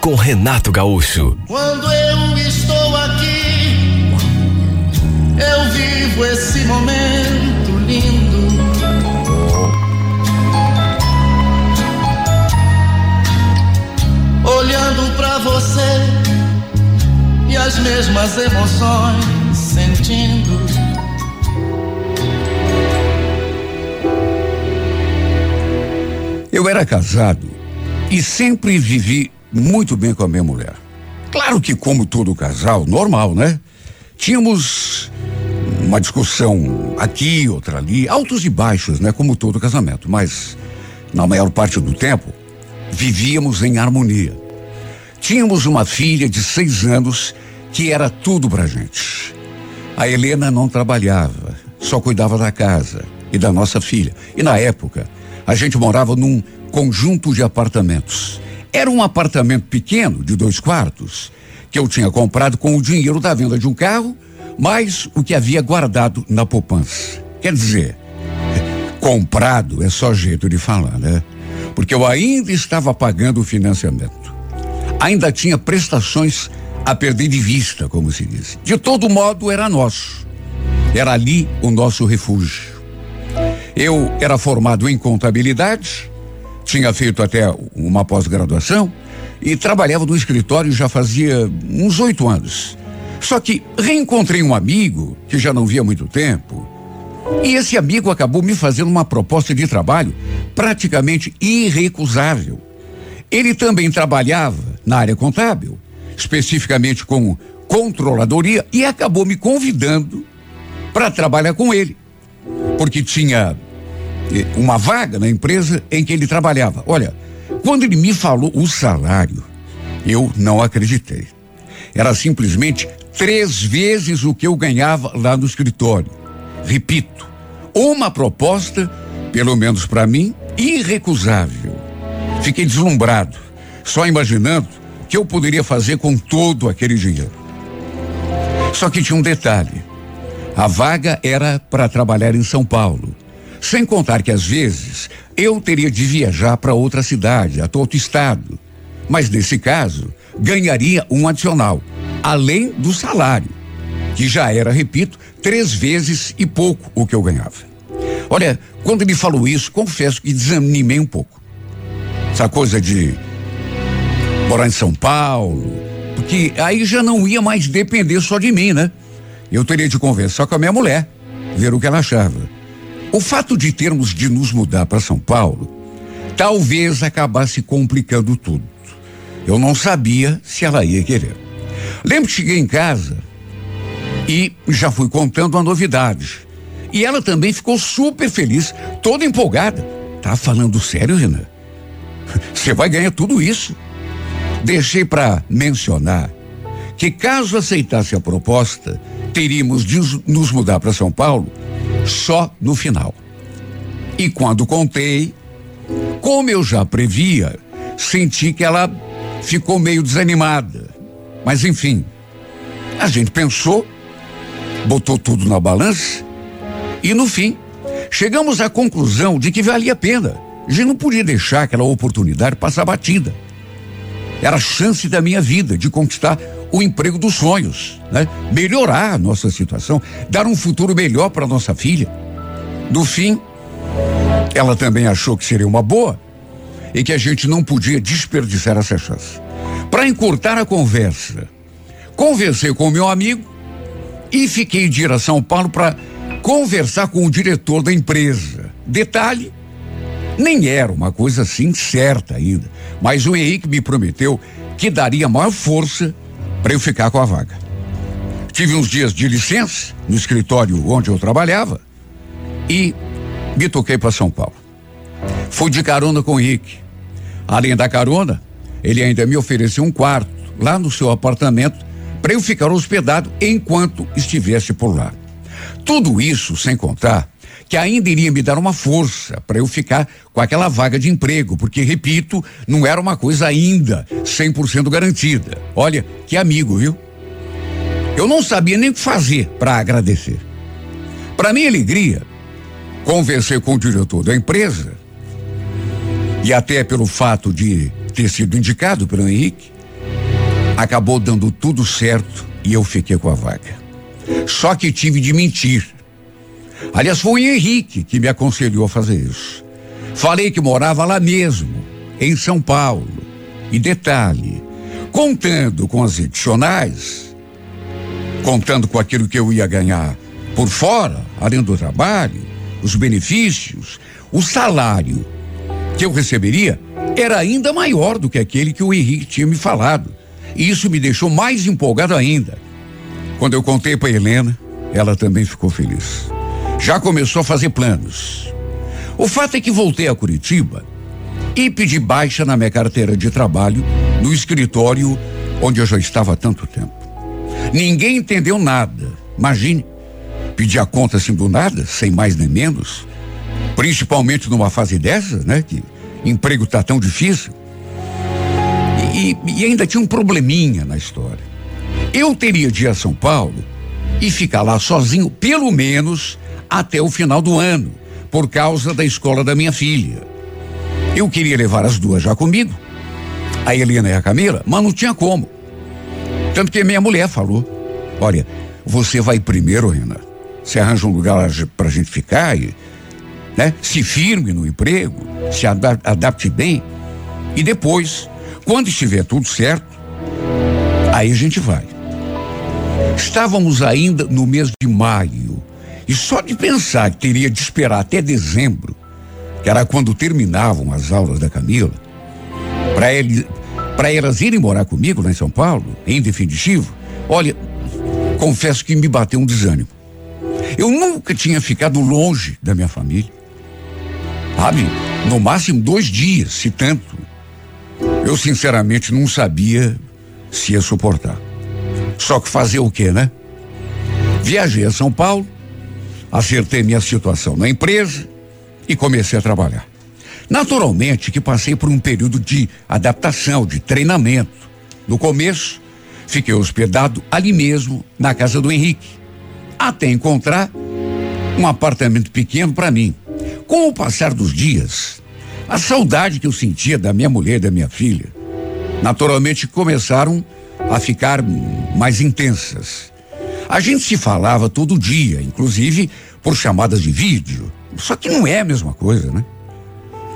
com Renato Gaúcho. Quando eu estou aqui, eu vivo esse momento lindo. Olhando pra você e as mesmas emoções sentindo. Eu era casado e sempre vivi muito bem com a minha mulher. Claro que, como todo casal, normal, né? Tínhamos uma discussão aqui, outra ali, altos e baixos, né? Como todo casamento, mas na maior parte do tempo vivíamos em harmonia. Tínhamos uma filha de seis anos que era tudo pra gente. A Helena não trabalhava, só cuidava da casa e da nossa filha. E na época, a gente morava num conjunto de apartamentos. Era um apartamento pequeno, de dois quartos, que eu tinha comprado com o dinheiro da venda de um carro, mais o que havia guardado na poupança. Quer dizer, comprado é só jeito de falar, né? Porque eu ainda estava pagando o financiamento. Ainda tinha prestações a perder de vista, como se diz. De todo modo, era nosso. Era ali o nosso refúgio. Eu era formado em contabilidade, tinha feito até uma pós-graduação e trabalhava no escritório já fazia uns oito anos. Só que reencontrei um amigo que já não via há muito tempo. E esse amigo acabou me fazendo uma proposta de trabalho praticamente irrecusável. Ele também trabalhava na área contábil, especificamente com controladoria, e acabou me convidando para trabalhar com ele. Porque tinha uma vaga na empresa em que ele trabalhava. Olha, quando ele me falou o salário, eu não acreditei. Era simplesmente três vezes o que eu ganhava lá no escritório. Repito, uma proposta, pelo menos para mim, irrecusável. Fiquei deslumbrado, só imaginando o que eu poderia fazer com todo aquele dinheiro. Só que tinha um detalhe. A vaga era para trabalhar em São Paulo. Sem contar que às vezes eu teria de viajar para outra cidade, até outro estado. Mas nesse caso, ganharia um adicional, além do salário, que já era, repito, três vezes e pouco o que eu ganhava. Olha, quando ele falou isso, confesso que desanimei um pouco. Essa coisa de morar em São Paulo, porque aí já não ia mais depender só de mim, né? Eu teria de conversar com a minha mulher, ver o que ela achava. O fato de termos de nos mudar para São Paulo talvez acabasse complicando tudo. Eu não sabia se ela ia querer. Lembro que cheguei em casa e já fui contando a novidade. E ela também ficou super feliz, toda empolgada. Tá falando sério, Renan? Você vai ganhar tudo isso. Deixei para mencionar que caso aceitasse a proposta, teríamos de nos mudar para São Paulo só no final. E quando contei, como eu já previa, senti que ela ficou meio desanimada. Mas enfim, a gente pensou, botou tudo na balança e no fim chegamos à conclusão de que valia a pena. A gente não podia deixar aquela oportunidade passar batida. Era a chance da minha vida de conquistar o emprego dos sonhos, né? Melhorar a nossa situação, dar um futuro melhor para nossa filha. No fim, ela também achou que seria uma boa e que a gente não podia desperdiçar essa chance. Para encurtar a conversa, conversei com o meu amigo e fiquei de ir a São Paulo para conversar com o diretor da empresa. Detalhe, nem era uma coisa assim certa ainda, mas o Henrique me prometeu que daria maior força para eu ficar com a vaga. Tive uns dias de licença no escritório onde eu trabalhava e me toquei para São Paulo. Fui de carona com o Henrique. Além da carona, ele ainda me ofereceu um quarto lá no seu apartamento para eu ficar hospedado enquanto estivesse por lá. Tudo isso sem contar que ainda iria me dar uma força para eu ficar com aquela vaga de emprego, porque, repito, não era uma coisa ainda 100% garantida. Olha, que amigo, viu? Eu não sabia nem o que fazer para agradecer. Para minha alegria, conversei com o diretor da empresa e até pelo fato de ter sido indicado pelo Henrique, acabou dando tudo certo e eu fiquei com a vaga. Só que tive de mentir Aliás, foi o Henrique que me aconselhou a fazer isso. Falei que morava lá mesmo, em São Paulo. E detalhe, contando com as adicionais, contando com aquilo que eu ia ganhar por fora, além do trabalho, os benefícios, o salário que eu receberia era ainda maior do que aquele que o Henrique tinha me falado. E isso me deixou mais empolgado ainda. Quando eu contei para Helena, ela também ficou feliz já começou a fazer planos. O fato é que voltei a Curitiba e pedi baixa na minha carteira de trabalho no escritório onde eu já estava há tanto tempo. Ninguém entendeu nada. Imagine, pedir a conta assim do nada, sem mais nem menos, principalmente numa fase dessa, né? Que emprego tá tão difícil. E, e, e ainda tinha um probleminha na história. Eu teria de ir a São Paulo e ficar lá sozinho, pelo menos até o final do ano, por causa da escola da minha filha. Eu queria levar as duas já comigo, a Helena e a Camila, mas não tinha como. Tanto que minha mulher falou: Olha, você vai primeiro, Renan. Você arranja um lugar pra gente ficar e, né? Se firme no emprego, se adapte bem. E depois, quando estiver tudo certo, aí a gente vai. Estávamos ainda no mês de maio e só de pensar que teria de esperar até dezembro, que era quando terminavam as aulas da Camila, para ele, para elas irem morar comigo lá em São Paulo, em definitivo, olha, confesso que me bateu um desânimo. Eu nunca tinha ficado longe da minha família. Sabe? No máximo dois dias, se tanto. Eu sinceramente não sabia se ia suportar. Só que fazer o quê, né? Viajei a São Paulo, acertei minha situação na empresa e comecei a trabalhar. Naturalmente que passei por um período de adaptação, de treinamento. No começo, fiquei hospedado ali mesmo, na casa do Henrique, até encontrar um apartamento pequeno para mim. Com o passar dos dias, a saudade que eu sentia da minha mulher e da minha filha, naturalmente começaram a ficar mais intensas. A gente se falava todo dia, inclusive por chamadas de vídeo. Só que não é a mesma coisa, né?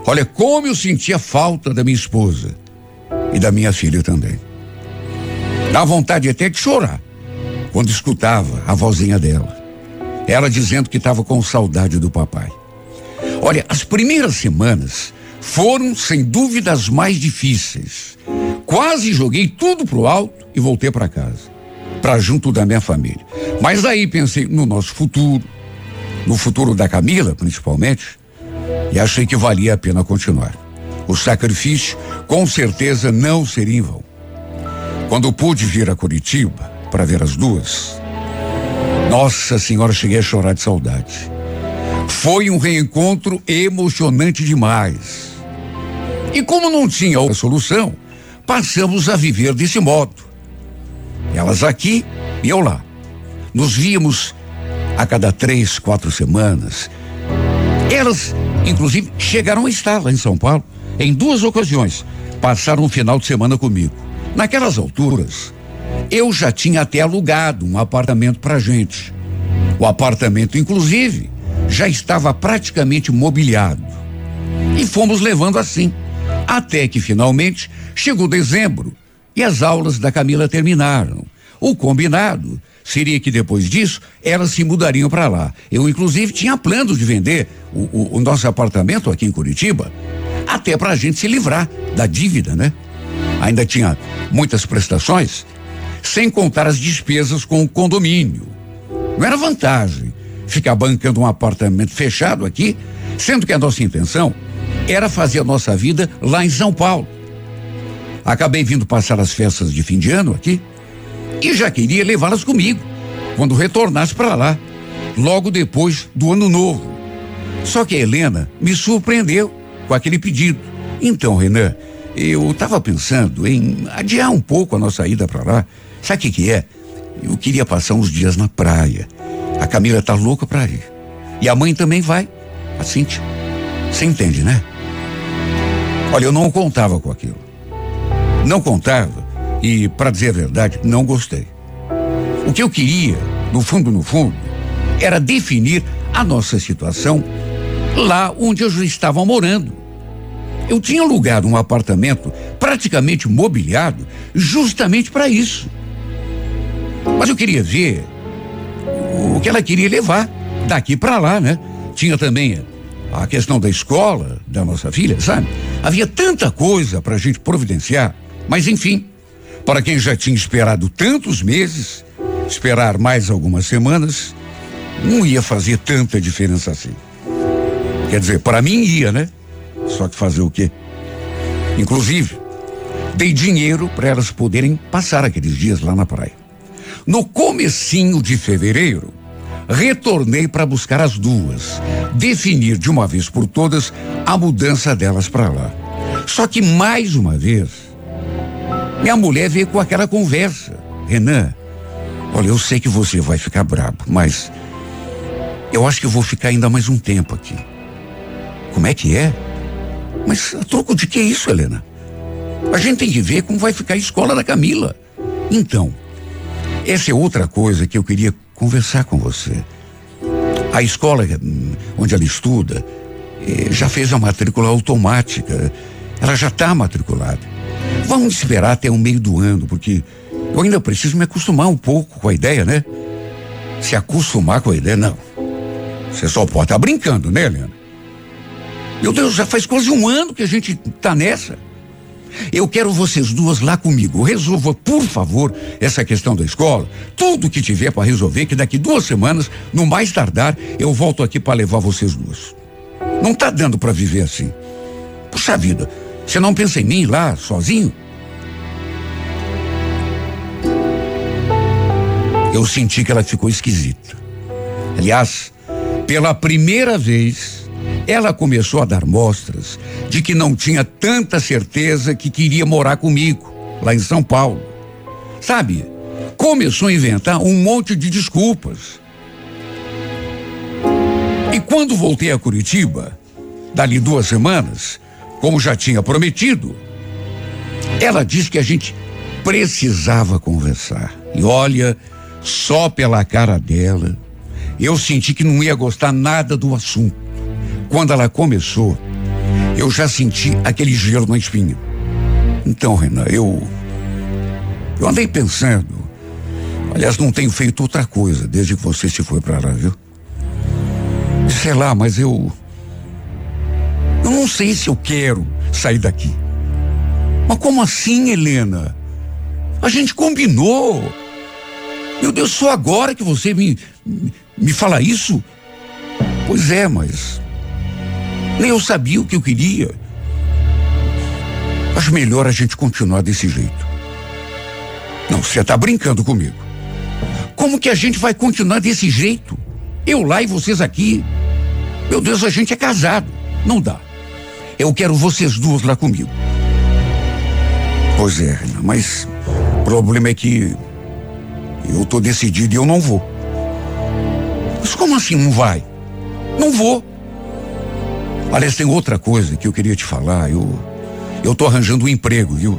Olha como eu sentia falta da minha esposa e da minha filha também. Dá vontade até de chorar quando escutava a vozinha dela. Ela dizendo que estava com saudade do papai. Olha, as primeiras semanas foram sem dúvida as mais difíceis. Quase joguei tudo pro alto e voltei para casa para junto da minha família. Mas aí pensei no nosso futuro, no futuro da Camila, principalmente, e achei que valia a pena continuar. O sacrifício, com certeza, não seria em vão. Quando pude vir a Curitiba para ver as duas, nossa senhora, cheguei a chorar de saudade. Foi um reencontro emocionante demais. E como não tinha outra solução, passamos a viver desse modo. Elas aqui e eu lá. Nos víamos a cada três, quatro semanas. Elas, inclusive, chegaram a estar lá em São Paulo em duas ocasiões. Passaram um final de semana comigo. Naquelas alturas, eu já tinha até alugado um apartamento para gente. O apartamento, inclusive, já estava praticamente mobiliado. E fomos levando assim, até que finalmente chegou dezembro e as aulas da Camila terminaram. O combinado seria que depois disso elas se mudariam para lá. Eu, inclusive, tinha planos de vender o, o, o nosso apartamento aqui em Curitiba, até para a gente se livrar da dívida, né? Ainda tinha muitas prestações, sem contar as despesas com o condomínio. Não era vantagem ficar bancando um apartamento fechado aqui, sendo que a nossa intenção era fazer a nossa vida lá em São Paulo. Acabei vindo passar as festas de fim de ano aqui. e já queria levá-las comigo quando retornasse para lá, logo depois do ano novo. Só que a Helena me surpreendeu com aquele pedido. Então, Renan, eu estava pensando em adiar um pouco a nossa ida para lá. Sabe o que, que é? Eu queria passar uns dias na praia. A Camila tá louca para ir. E a mãe também vai, a Cíntia. Você entende, né? Olha, eu não contava com aquilo. Não contava e, para dizer a verdade, não gostei. O que eu queria, no fundo, no fundo, era definir a nossa situação lá onde eu já estava morando. Eu tinha alugado um apartamento praticamente mobiliado justamente para isso. Mas eu queria ver o que ela queria levar daqui para lá, né? Tinha também a questão da escola da nossa filha, sabe? Havia tanta coisa para a gente providenciar, mas enfim, para quem já tinha esperado tantos meses, esperar mais algumas semanas não ia fazer tanta diferença assim. Quer dizer, para mim ia, né? Só que fazer o quê? Inclusive, dei dinheiro para elas poderem passar aqueles dias lá na praia. No comecinho de fevereiro, retornei para buscar as duas, definir de uma vez por todas a mudança delas para lá. Só que mais uma vez, minha mulher veio com aquela conversa. Renan, olha, eu sei que você vai ficar brabo, mas eu acho que eu vou ficar ainda mais um tempo aqui. Como é que é? Mas a troco de que isso, Helena? A gente tem que ver como vai ficar a escola da Camila. Então, essa é outra coisa que eu queria conversar com você. A escola hum, onde ela estuda eh, já fez a matrícula automática. Ela já está matriculada. Vamos esperar até o meio do ano, porque eu ainda preciso me acostumar um pouco com a ideia, né? Se acostumar com a ideia, não. Você só pode estar tá brincando, né, Helena? Meu Deus, já faz quase um ano que a gente tá nessa. Eu quero vocês duas lá comigo. Resolva, por favor, essa questão da escola. Tudo que tiver para resolver, que daqui duas semanas, no mais tardar, eu volto aqui para levar vocês duas. Não tá dando para viver assim. Puxa vida, você não pensa em mim lá, sozinho? Eu senti que ela ficou esquisita. Aliás, pela primeira vez, ela começou a dar mostras de que não tinha tanta certeza que queria morar comigo, lá em São Paulo. Sabe? Começou a inventar um monte de desculpas. E quando voltei a Curitiba, dali duas semanas, como já tinha prometido, ela disse que a gente precisava conversar. E olha, só pela cara dela, eu senti que não ia gostar nada do assunto. Quando ela começou, eu já senti aquele gelo na espinha. Então, Renan, eu. Eu andei pensando. Aliás, não tenho feito outra coisa desde que você se foi para lá, viu? Sei lá, mas eu. Não sei se eu quero sair daqui. Mas como assim, Helena? A gente combinou. Meu Deus, só agora que você me, me fala isso? Pois é, mas nem eu sabia o que eu queria. Acho melhor a gente continuar desse jeito. Não, você está brincando comigo. Como que a gente vai continuar desse jeito? Eu lá e vocês aqui. Meu Deus, a gente é casado. Não dá. Eu quero vocês duas lá comigo. Pois é, mas o problema é que eu tô decidido e eu não vou. Mas como assim não vai? Não vou. Aliás, tem outra coisa que eu queria te falar. Eu, eu tô arranjando um emprego, viu?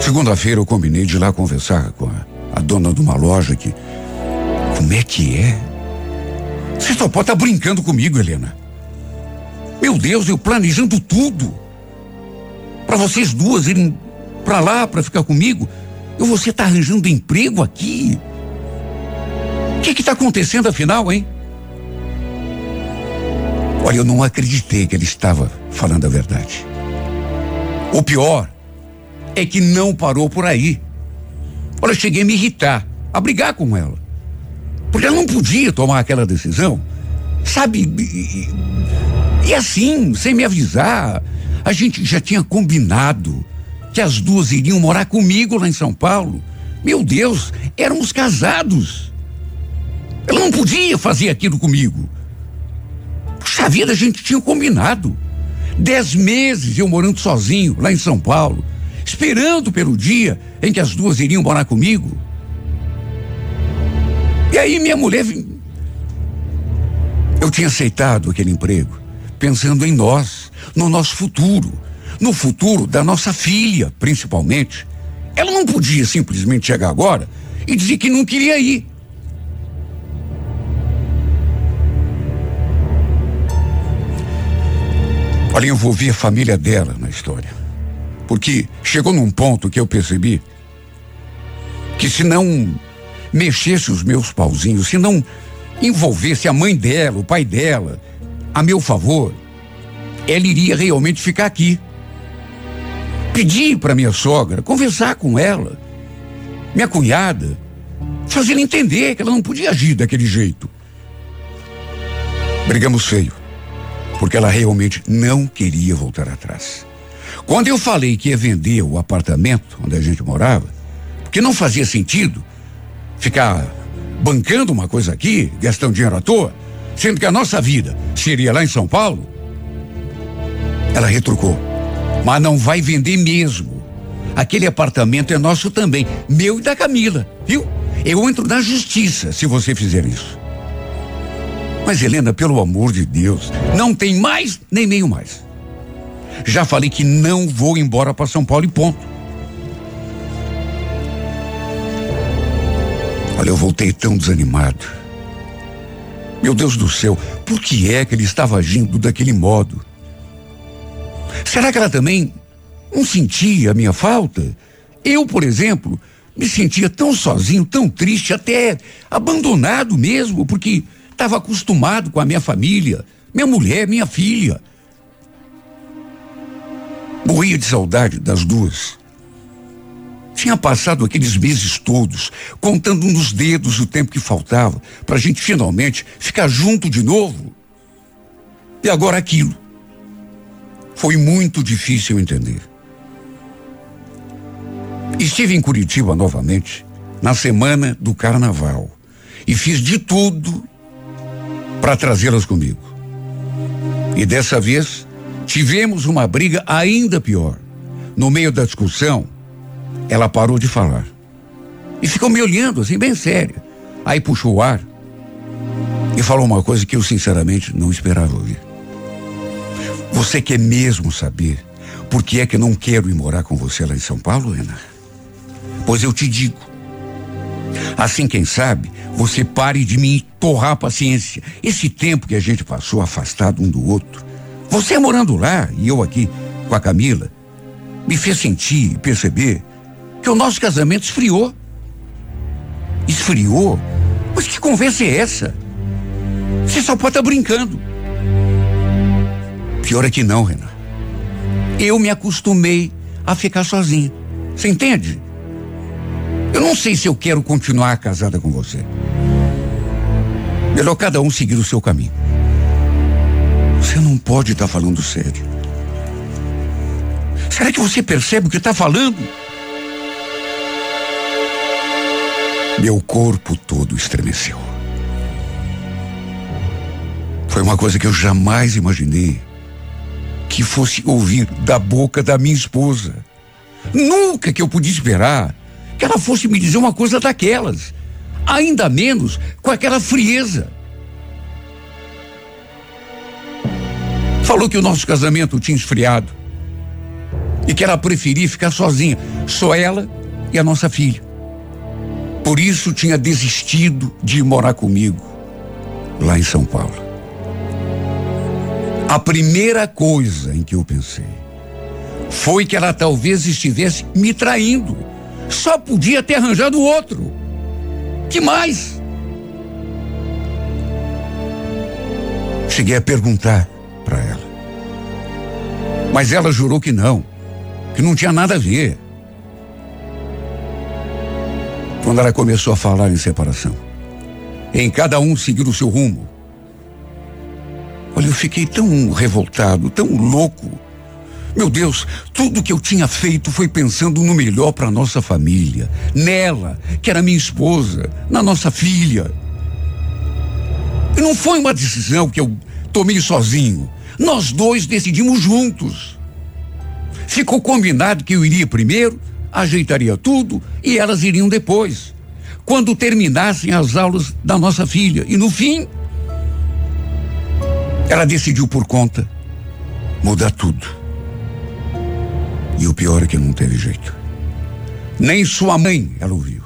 Segunda-feira eu combinei de ir lá conversar com a, a dona de uma loja que. Como é que é? Você só pode estar tá brincando comigo, Helena. Meu Deus, eu planejando tudo. Para vocês duas irem para lá para ficar comigo. E você tá arranjando emprego aqui. O que que tá acontecendo afinal, hein? Olha, eu não acreditei que ele estava falando a verdade. O pior é que não parou por aí. Olha, eu cheguei a me irritar, a brigar com ela. Porque ela não podia tomar aquela decisão. Sabe? E, assim, sem me avisar, a gente já tinha combinado que as duas iriam morar comigo lá em São Paulo. Meu Deus, éramos casados. Ela não podia fazer aquilo comigo. Puxa vida, a gente tinha combinado. Dez meses eu morando sozinho lá em São Paulo, esperando pelo dia em que as duas iriam morar comigo. E aí minha mulher. Eu tinha aceitado aquele emprego, pensando em nós, no nosso futuro, no futuro da nossa filha, principalmente. Ela não podia simplesmente chegar agora e dizer que não queria ir. Olha, envolvi a família dela na história. Porque chegou num ponto que eu percebi que se não mexesse os meus pauzinhos, se não envolvesse a mãe dela, o pai dela, a meu favor, ela iria realmente ficar aqui. Pedi para minha sogra conversar com ela, minha cunhada, fazer entender que ela não podia agir daquele jeito. Brigamos feio, porque ela realmente não queria voltar atrás. Quando eu falei que ia vender o apartamento onde a gente morava, porque não fazia sentido ficar bancando uma coisa aqui, gastando dinheiro à toa, sendo que a nossa vida seria lá em São Paulo, ela retrucou. Mas não vai vender mesmo. Aquele apartamento é nosso também, meu e da Camila, viu? Eu entro na justiça se você fizer isso. Mas Helena, pelo amor de Deus, não tem mais nem meio mais. Já falei que não vou embora para São Paulo e ponto. Olha, eu voltei tão desanimado. Meu Deus do céu, por que é que ele estava agindo daquele modo? Será que ela também não sentia a minha falta? Eu, por exemplo, me sentia tão sozinho, tão triste, até abandonado mesmo, porque estava acostumado com a minha família, minha mulher, minha filha. Morria de saudade das duas. Tinha passado aqueles meses todos, contando nos dedos o tempo que faltava para a gente finalmente ficar junto de novo. E agora aquilo. Foi muito difícil entender. Estive em Curitiba novamente, na semana do carnaval, e fiz de tudo para trazê-las comigo. E dessa vez, tivemos uma briga ainda pior. No meio da discussão, ela parou de falar. E ficou me olhando assim, bem séria. Aí puxou o ar e falou uma coisa que eu sinceramente não esperava ouvir. Você quer mesmo saber por que é que eu não quero ir morar com você lá em São Paulo, Ana? Pois eu te digo. Assim, quem sabe, você pare de me torrar a paciência. Esse tempo que a gente passou afastado um do outro, você morando lá e eu aqui com a Camila, me fez sentir e perceber que o nosso casamento esfriou. Esfriou? Mas que conversa é essa? Você só pode estar tá brincando. Pior é que não, Renan. Eu me acostumei a ficar sozinha. Você entende? Eu não sei se eu quero continuar casada com você. Melhor cada um seguir o seu caminho. Você não pode estar tá falando sério. Será que você percebe o que está falando? Meu corpo todo estremeceu. Foi uma coisa que eu jamais imaginei que fosse ouvir da boca da minha esposa. Nunca que eu podia esperar que ela fosse me dizer uma coisa daquelas. Ainda menos com aquela frieza. Falou que o nosso casamento tinha esfriado e que ela preferia ficar sozinha, só ela e a nossa filha. Por isso tinha desistido de morar comigo lá em São Paulo. A primeira coisa em que eu pensei foi que ela talvez estivesse me traindo. Só podia ter arranjado outro. Que mais? Cheguei a perguntar para ela. Mas ela jurou que não, que não tinha nada a ver. Quando ela começou a falar em separação. Em cada um seguir o seu rumo. Olha, eu fiquei tão revoltado, tão louco. Meu Deus, tudo que eu tinha feito foi pensando no melhor para nossa família, nela, que era minha esposa, na nossa filha. E não foi uma decisão que eu tomei sozinho. Nós dois decidimos juntos. Ficou combinado que eu iria primeiro, ajeitaria tudo e elas iriam depois, quando terminassem as aulas da nossa filha. E no fim, ela decidiu por conta mudar tudo. E o pior é que não teve jeito. Nem sua mãe ela ouviu.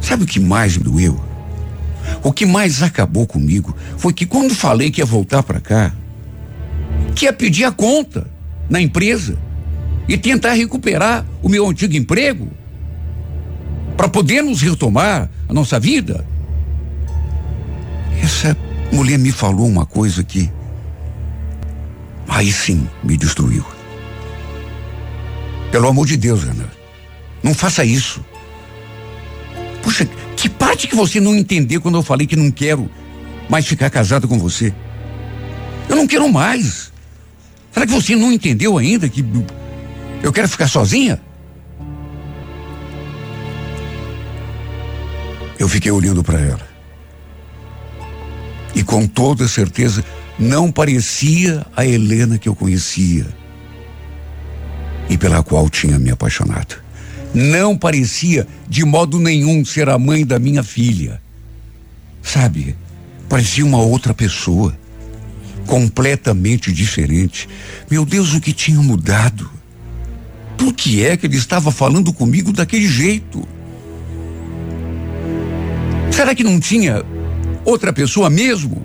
Sabe o que mais me doeu? O que mais acabou comigo foi que quando falei que ia voltar para cá, que ia pedir a conta na empresa e tentar recuperar o meu antigo emprego para podermos retomar a nossa vida. Essa mulher me falou uma coisa que aí sim me destruiu. Pelo amor de Deus, Ana. Não faça isso. Puxa, que parte que você não entendeu quando eu falei que não quero mais ficar casado com você? Eu não quero mais. Será que você não entendeu ainda que eu quero ficar sozinha? Eu fiquei olhando para ela. E com toda certeza não parecia a Helena que eu conhecia e pela qual tinha me apaixonado. Não parecia de modo nenhum ser a mãe da minha filha. Sabe, parecia uma outra pessoa, completamente diferente. Meu Deus, o que tinha mudado? Por que é que ele estava falando comigo daquele jeito? Será que não tinha outra pessoa mesmo?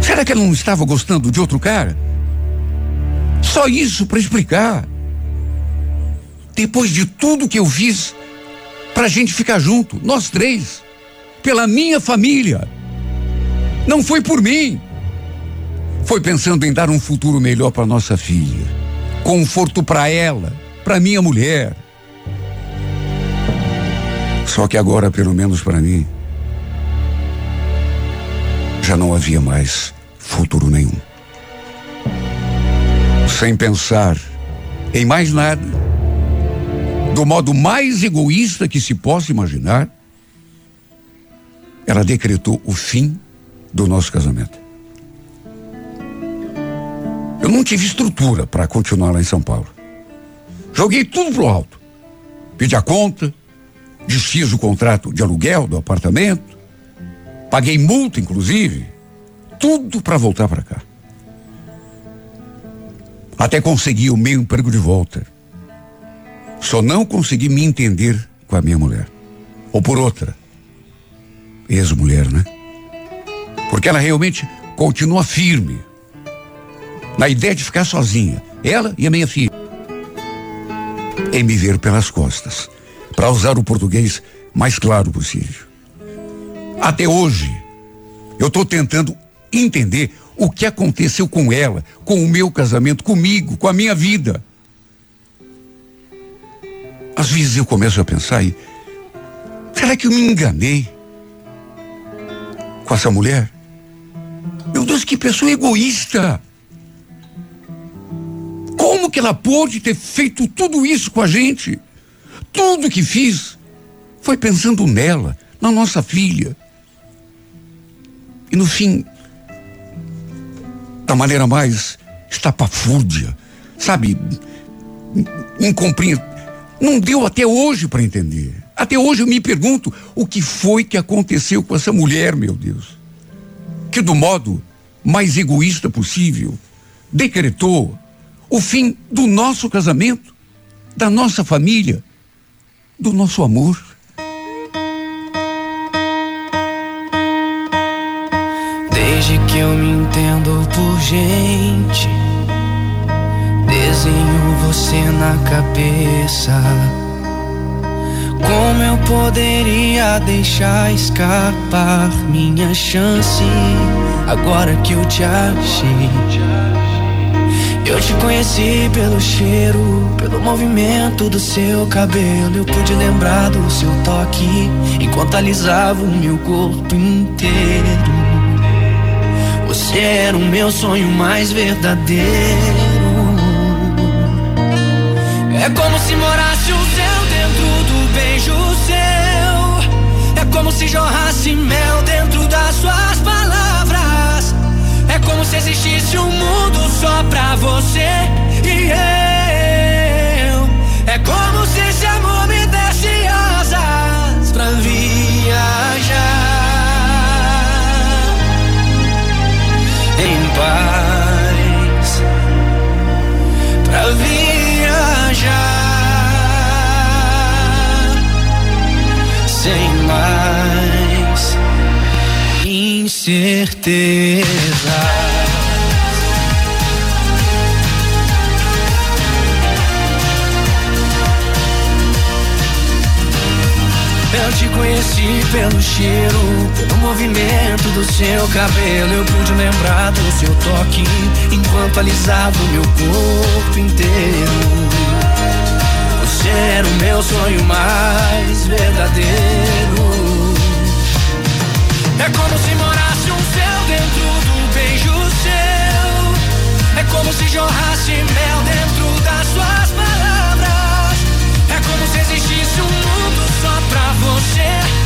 Será que ela não estava gostando de outro cara? Só isso para explicar. Depois de tudo que eu fiz para a gente ficar junto, nós três, pela minha família. Não foi por mim. Foi pensando em dar um futuro melhor para nossa filha, conforto para ela, para minha mulher. Só que agora, pelo menos para mim, já não havia mais futuro nenhum sem pensar em mais nada, do modo mais egoísta que se possa imaginar, ela decretou o fim do nosso casamento. Eu não tive estrutura para continuar lá em São Paulo. Joguei tudo pro alto. Pedi a conta, desfiz o contrato de aluguel do apartamento, paguei multa, inclusive, tudo para voltar para cá até conseguir o meu emprego de volta. Só não consegui me entender com a minha mulher. Ou por outra, ex-mulher, né? Porque ela realmente continua firme na ideia de ficar sozinha, ela e a minha filha, em me ver pelas costas, para usar o português mais claro possível. Até hoje, eu estou tentando entender o que aconteceu com ela, com o meu casamento, comigo, com a minha vida. Às vezes eu começo a pensar e será que eu me enganei com essa mulher? Meu Deus, que pessoa egoísta! Que ela pôde ter feito tudo isso com a gente? Tudo que fiz foi pensando nela, na nossa filha. E no fim, da maneira mais estapafúrdia, sabe? Incompreensível. Não deu até hoje para entender. Até hoje eu me pergunto o que foi que aconteceu com essa mulher, meu Deus. Que do modo mais egoísta possível decretou o fim do nosso casamento, da nossa família, do nosso amor. Desde que eu me entendo por gente, desenho você na cabeça. Como eu poderia deixar escapar minha chance agora que eu te achei? Eu te conheci pelo cheiro, pelo movimento do seu cabelo. Eu pude lembrar do seu toque enquanto alisava o meu corpo inteiro. Você era o meu sonho mais verdadeiro. É como se morasse o céu dentro do beijo seu. É como se jorrasse mel dentro das suas palavras. Se existisse um mundo só pra você e eu. É como se esse amor me desse asas pra viajar. em paz pra viajar sem mais incerteza. Pelo cheiro, pelo movimento do seu cabelo. Eu pude lembrar do seu toque enquanto alisava o meu corpo inteiro. Você era o meu sonho mais verdadeiro. É como se morasse um céu dentro do beijo seu. É como se jorrasse mel dentro das suas palavras. É como se existisse um mundo só pra você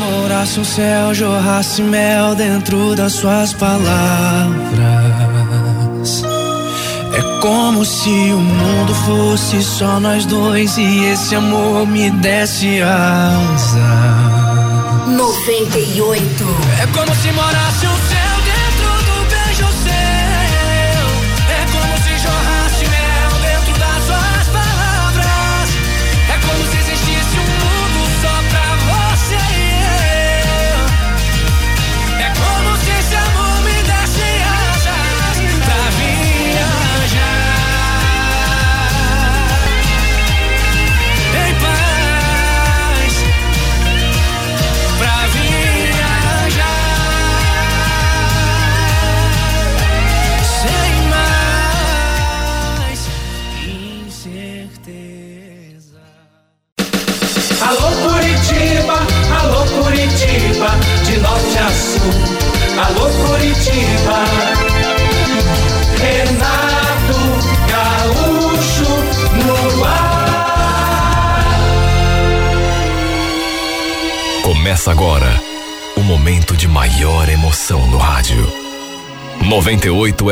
eu. Como se esse amor me desse asas pra viajar. Em paz, pra viajar. Sem mais. Como se morasse um céu, jorrasse mel dentro das suas palavras. É como se o mundo fosse só nós dois e esse amor me desse asa. 98. É como se morasse um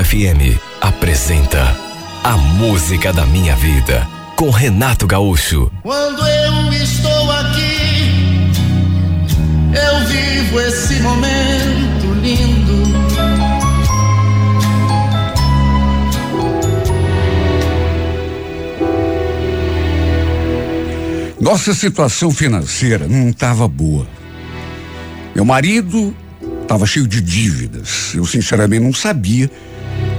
FM apresenta A Música da Minha Vida com Renato Gaúcho. Quando eu estou aqui, eu vivo esse momento lindo. Nossa situação financeira não estava boa. Meu marido estava cheio de dívidas. Eu, sinceramente, não sabia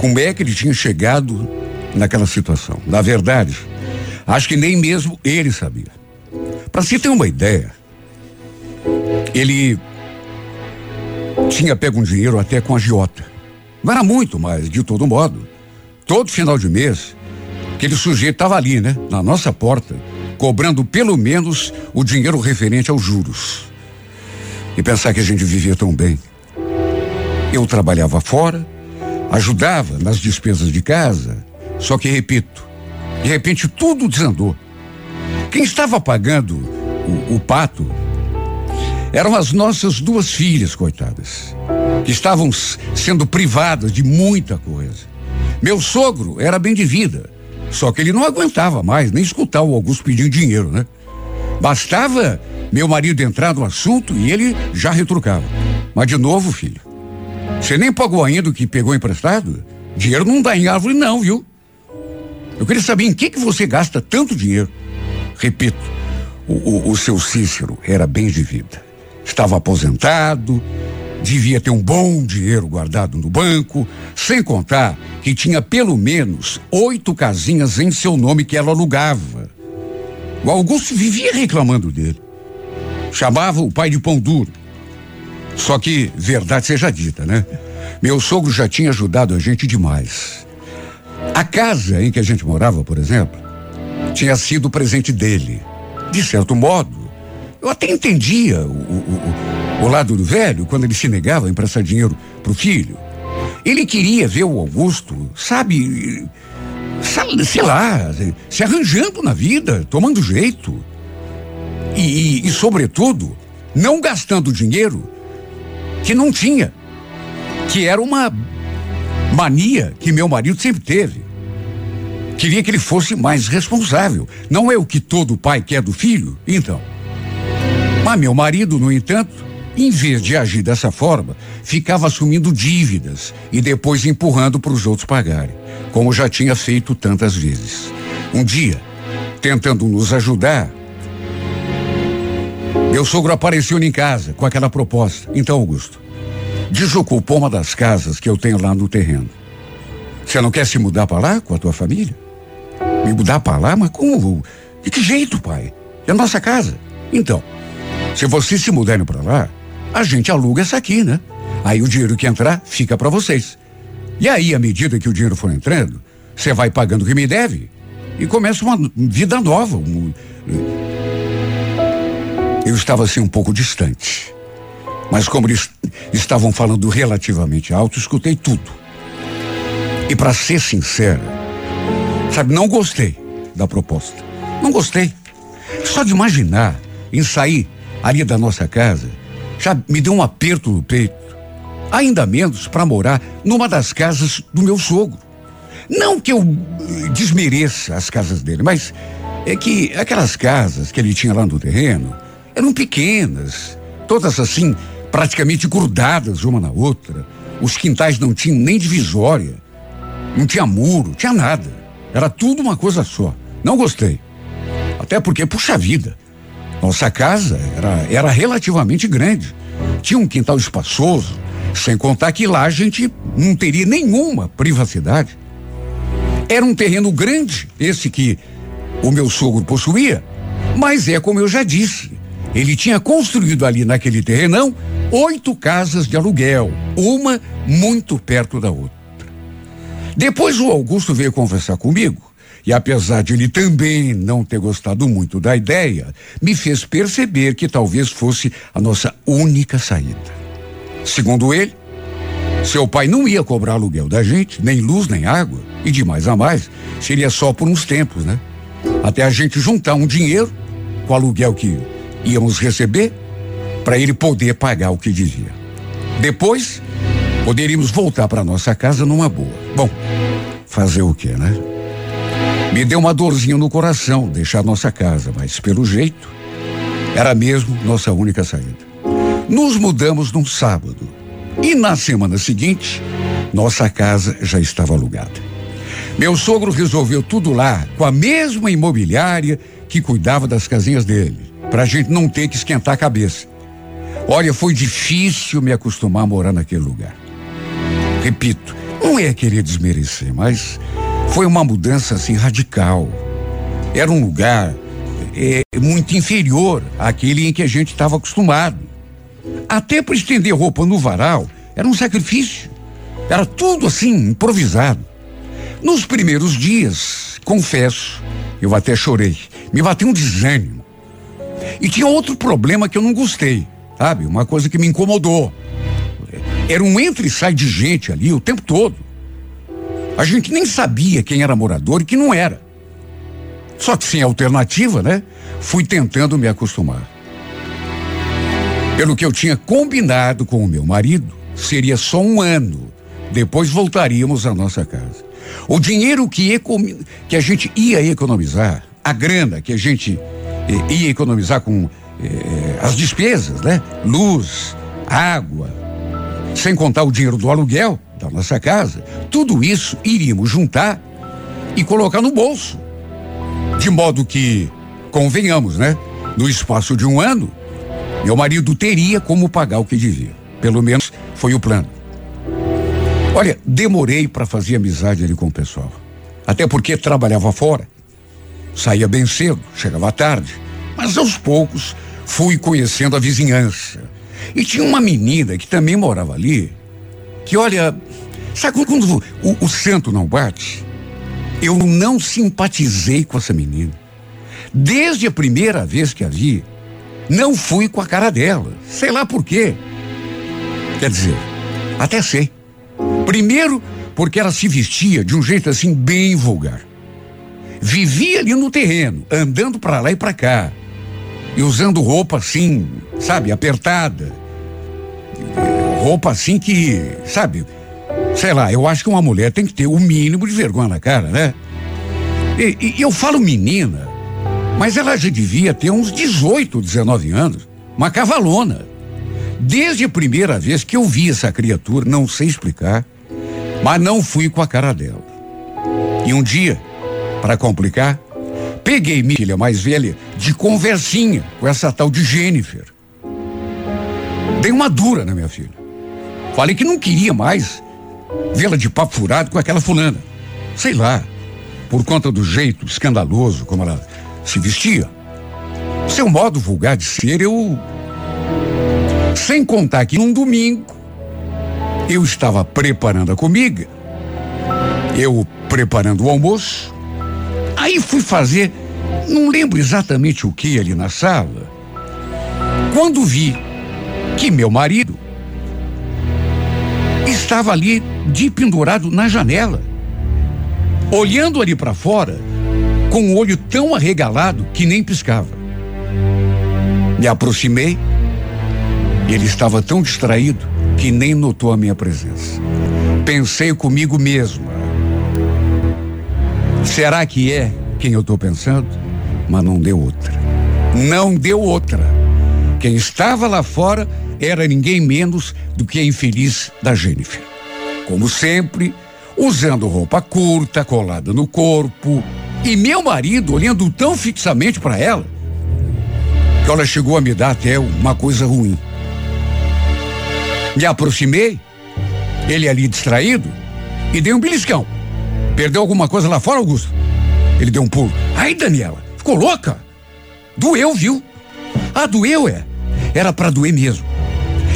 como é que ele tinha chegado naquela situação. Na verdade, acho que nem mesmo ele sabia. Para se ter uma ideia, ele tinha pego um dinheiro até com a Giota. Não era muito, mas de todo modo, todo final de mês, aquele sujeito estava ali, né? Na nossa porta, cobrando pelo menos o dinheiro referente aos juros. E pensar que a gente vivia tão bem. Eu trabalhava fora, ajudava nas despesas de casa, só que, repito, de repente tudo desandou. Quem estava pagando o, o pato eram as nossas duas filhas, coitadas, que estavam sendo privadas de muita coisa. Meu sogro era bem de vida, só que ele não aguentava mais nem escutar o Augusto pedindo dinheiro, né? Bastava meu marido entrar no assunto e ele já retrucava. Mas de novo, filho, você nem pagou ainda o que pegou emprestado? Dinheiro não dá em árvore, não, viu? Eu queria saber em que que você gasta tanto dinheiro. Repito, o, o- o seu Cícero era bem de vida. Estava aposentado, devia ter um bom dinheiro guardado no banco, sem contar que tinha pelo menos oito casinhas em seu nome que ela alugava. O Augusto vivia reclamando dele. Chamava o pai de pão duro. Só que, verdade seja dita, né? Meu sogro já tinha ajudado a gente demais. A casa em que a gente morava, por exemplo, tinha sido presente dele. De certo modo, eu até entendia o, o, o, o lado do velho quando ele se negava a emprestar dinheiro para o filho. Ele queria ver o Augusto, sabe, sei lá, se arranjando na vida, tomando jeito. E, e, e, sobretudo, não gastando dinheiro que não tinha. Que era uma mania que meu marido sempre teve. Queria que ele fosse mais responsável. Não é o que todo pai quer do filho? Então. Mas meu marido, no entanto, em vez de agir dessa forma, ficava assumindo dívidas e depois empurrando para os outros pagarem, como já tinha feito tantas vezes. Um dia, tentando nos ajudar, meu sogro apareceu em casa com aquela proposta. Então, Augusto, desocupou uma das casas que eu tenho lá no terreno. Você não quer se mudar para lá com a tua família? Me mudar para lá? Mas como? De que jeito, pai? É a nossa casa. Então, se vocês se mudarem para lá, a gente aluga essa aqui, né? Aí o dinheiro que entrar fica para vocês. E aí, à medida que o dinheiro for entrando, você vai pagando o que me deve e começa uma vida nova. Um... Eu estava assim um pouco distante. Mas como eles estavam falando relativamente alto, escutei tudo. E para ser sincera, sabe, não gostei da proposta. Não gostei. Só de imaginar em sair ali da nossa casa, já me deu um aperto no peito. Ainda menos para morar numa das casas do meu sogro. Não que eu desmereça as casas dele, mas é que aquelas casas que ele tinha lá no terreno eram pequenas, todas assim, praticamente grudadas uma na outra. Os quintais não tinham nem divisória, não tinha muro, tinha nada. Era tudo uma coisa só. Não gostei. Até porque, puxa vida, nossa casa era, era relativamente grande. Tinha um quintal espaçoso, sem contar que lá a gente não teria nenhuma privacidade. Era um terreno grande, esse que o meu sogro possuía, mas é como eu já disse, ele tinha construído ali naquele terrenão oito casas de aluguel, uma muito perto da outra. Depois o Augusto veio conversar comigo e apesar de ele também não ter gostado muito da ideia, me fez perceber que talvez fosse a nossa única saída. Segundo ele, seu pai não ia cobrar aluguel da gente, nem luz, nem água, e de mais a mais, seria só por uns tempos, né? Até a gente juntar um dinheiro com o aluguel que íamos receber para ele poder pagar o que devia. Depois, poderíamos voltar para nossa casa numa boa. Bom, fazer o quê, né? Me deu uma dorzinha no coração deixar nossa casa, mas pelo jeito, era mesmo nossa única saída. Nos mudamos num sábado e na semana seguinte, nossa casa já estava alugada. Meu sogro resolveu tudo lá com a mesma imobiliária que cuidava das casinhas dele, para a gente não ter que esquentar a cabeça. Olha, foi difícil me acostumar a morar naquele lugar. Repito, não é querer desmerecer, mas foi uma mudança assim radical. Era um lugar é, muito inferior àquele em que a gente estava acostumado. Até para estender roupa no varal era um sacrifício. Era tudo assim, improvisado. Nos primeiros dias, confesso, eu até chorei. Me bateu um desânimo. E tinha outro problema que eu não gostei, sabe? Uma coisa que me incomodou. Era um entra e sai de gente ali o tempo todo. A gente nem sabia quem era morador e quem não era. Só que sem alternativa, né? Fui tentando me acostumar. Pelo que eu tinha combinado com o meu marido, seria só um ano. Depois voltaríamos à nossa casa. O dinheiro que, que a gente ia economizar, a grana que a gente eh, ia economizar com eh, as despesas, né? Luz, água, sem contar o dinheiro do aluguel, da nossa casa, tudo isso iríamos juntar e colocar no bolso. De modo que, convenhamos, né? No espaço de um ano, meu marido teria como pagar o que devia. Pelo menos foi o plano. Olha, demorei para fazer amizade ali com o pessoal. Até porque trabalhava fora. Saía bem cedo, chegava tarde. Mas aos poucos fui conhecendo a vizinhança. E tinha uma menina que também morava ali, que olha, sabe quando o, o santo não bate? Eu não simpatizei com essa menina. Desde a primeira vez que a vi, não fui com a cara dela. Sei lá por quê. Quer dizer, até sei. Primeiro, porque ela se vestia de um jeito assim bem vulgar. Vivia ali no terreno, andando para lá e para cá. E usando roupa assim, sabe, apertada. Roupa assim que, sabe, sei lá, eu acho que uma mulher tem que ter o mínimo de vergonha na cara, né? E, e eu falo menina, mas ela já devia ter uns 18, 19 anos, uma cavalona. Desde a primeira vez que eu vi essa criatura, não sei explicar, mas não fui com a cara dela. E um dia, para complicar, peguei minha filha mais velha de conversinha com essa tal de Jennifer. Dei uma dura na minha filha. Falei que não queria mais vê-la de papo furado com aquela fulana. Sei lá, por conta do jeito escandaloso como ela se vestia. Seu modo vulgar de ser, eu. Sem contar que num domingo, eu estava preparando a comida, eu preparando o almoço, aí fui fazer, não lembro exatamente o que ali na sala, quando vi que meu marido estava ali de pendurado na janela, olhando ali para fora, com o olho tão arregalado que nem piscava. Me aproximei, ele estava tão distraído que nem notou a minha presença. Pensei comigo mesmo. Será que é quem eu estou pensando? Mas não deu outra. Não deu outra. Quem estava lá fora era ninguém menos do que a infeliz da Jennifer. Como sempre, usando roupa curta, colada no corpo, e meu marido olhando tão fixamente para ela, que ela chegou a me dar até uma coisa ruim. Me aproximei, ele ali distraído, e dei um beliscão. Perdeu alguma coisa lá fora, Augusto? Ele deu um pulo. Ai, Daniela, ficou louca? Doeu, viu? Ah, doeu, é. Era para doer mesmo.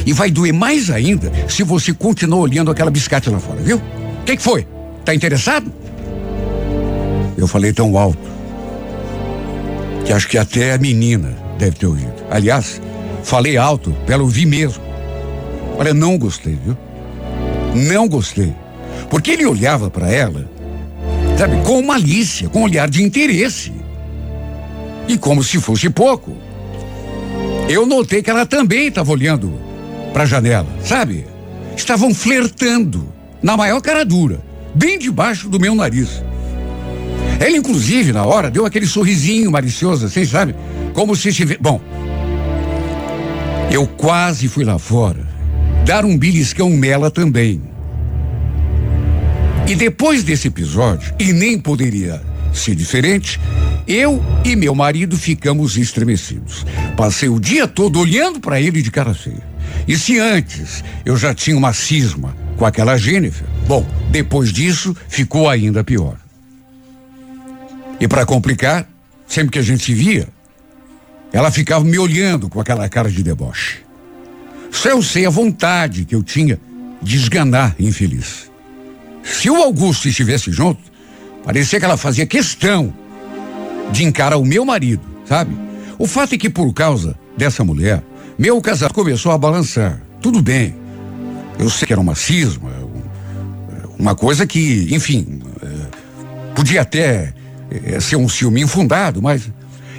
E vai doer mais ainda se você continuar olhando aquela biscate lá fora, viu? O que, que foi? Tá interessado? Eu falei tão alto que acho que até a menina deve ter ouvido. Aliás, falei alto para ela ouvir mesmo. Olha, não gostei, viu? Não gostei. Porque ele olhava para ela, sabe, com malícia, com olhar de interesse. E como se fosse pouco. Eu notei que ela também estava olhando para a janela, sabe? Estavam flertando na maior cara dura, bem debaixo do meu nariz. Ela, inclusive, na hora, deu aquele sorrisinho malicioso, assim, sabe? Como se estivesse. Bom, eu quase fui lá fora dar um beliscão nela também. E depois desse episódio, e nem poderia ser diferente, eu e meu marido ficamos estremecidos. Passei o dia todo olhando para ele de cara feia. E se antes eu já tinha uma cisma com aquela Jennifer, bom, depois disso ficou ainda pior. E para complicar, sempre que a gente se via, ela ficava me olhando com aquela cara de deboche. Só eu sei a vontade que eu tinha de esganar infeliz. Se o Augusto estivesse junto, parecia que ela fazia questão de encarar o meu marido, sabe? O fato é que por causa dessa mulher, meu casamento começou a balançar. Tudo bem. Eu sei que era uma cisma, uma coisa que, enfim, é, podia até é, ser um ciúme infundado, mas